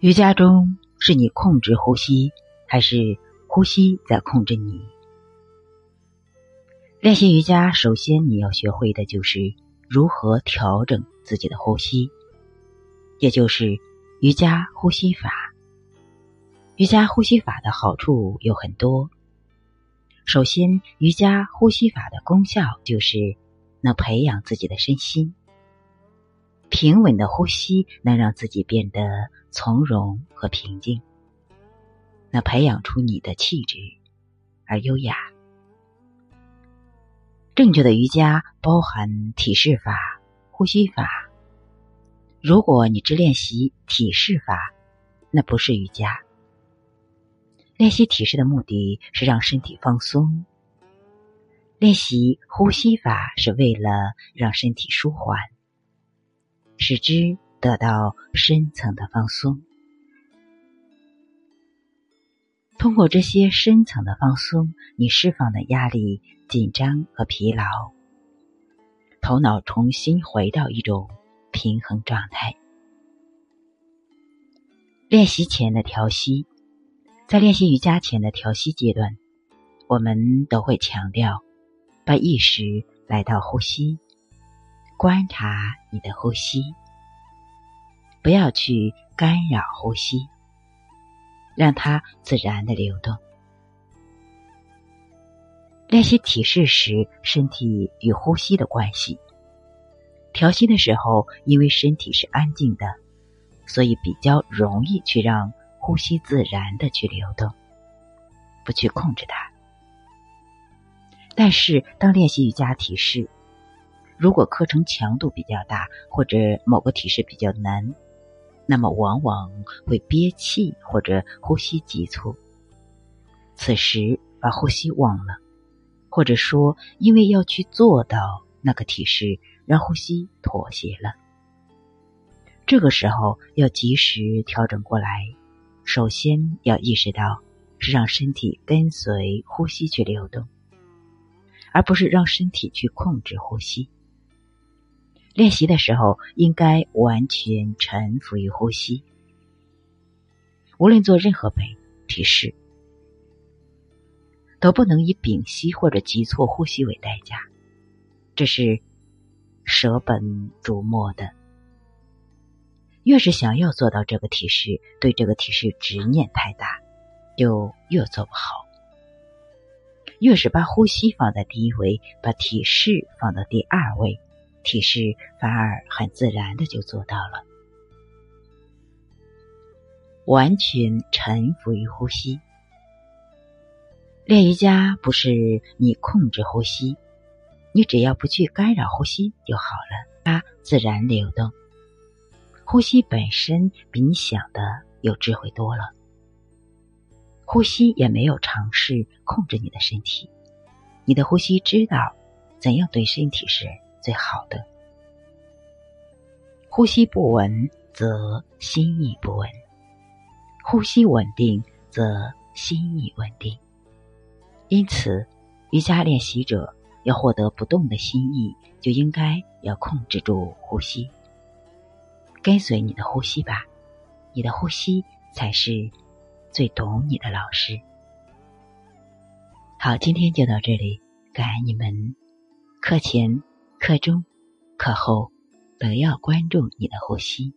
瑜伽中是你控制呼吸，还是呼吸在控制你？练习瑜伽，首先你要学会的就是如何调整自己的呼吸，也就是瑜伽呼吸法。瑜伽呼吸法的好处有很多。首先，瑜伽呼吸法的功效就是能培养自己的身心。平稳的呼吸能让自己变得从容和平静，能培养出你的气质而优雅。正确的瑜伽包含体式法、呼吸法。如果你只练习体式法，那不是瑜伽。练习体式的目的是让身体放松，练习呼吸法是为了让身体舒缓，使之得到深层的放松。通过这些深层的放松，你释放的压力、紧张和疲劳，头脑重新回到一种平衡状态。练习前的调息。在练习瑜伽前的调息阶段，我们都会强调把意识来到呼吸，观察你的呼吸，不要去干扰呼吸，让它自然的流动。练习体式时，身体与呼吸的关系。调息的时候，因为身体是安静的，所以比较容易去让。呼吸自然的去流动，不去控制它。但是，当练习瑜伽体式，如果课程强度比较大，或者某个体式比较难，那么往往会憋气或者呼吸急促。此时把呼吸忘了，或者说因为要去做到那个体式，让呼吸妥协了。这个时候要及时调整过来。首先要意识到，是让身体跟随呼吸去流动，而不是让身体去控制呼吸。练习的时候，应该完全臣服于呼吸。无论做任何背体式，都不能以屏息或者急促呼吸为代价，这是舍本逐末的。越是想要做到这个体式，对这个体式执念太大，就越做不好。越是把呼吸放在第一位，把体式放到第二位，体式反而很自然的就做到了。完全臣服于呼吸。练瑜伽不是你控制呼吸，你只要不去干扰呼吸就好了，它自然流动。呼吸本身比你想的有智慧多了。呼吸也没有尝试控制你的身体，你的呼吸知道怎样对身体是最好的。呼吸不稳，则心意不稳；呼吸稳定，则心意稳定。因此，瑜伽练习者要获得不动的心意，就应该要控制住呼吸。跟随你的呼吸吧，你的呼吸才是最懂你的老师。好，今天就到这里，感恩你们。课前、课中、课后都要关注你的呼吸。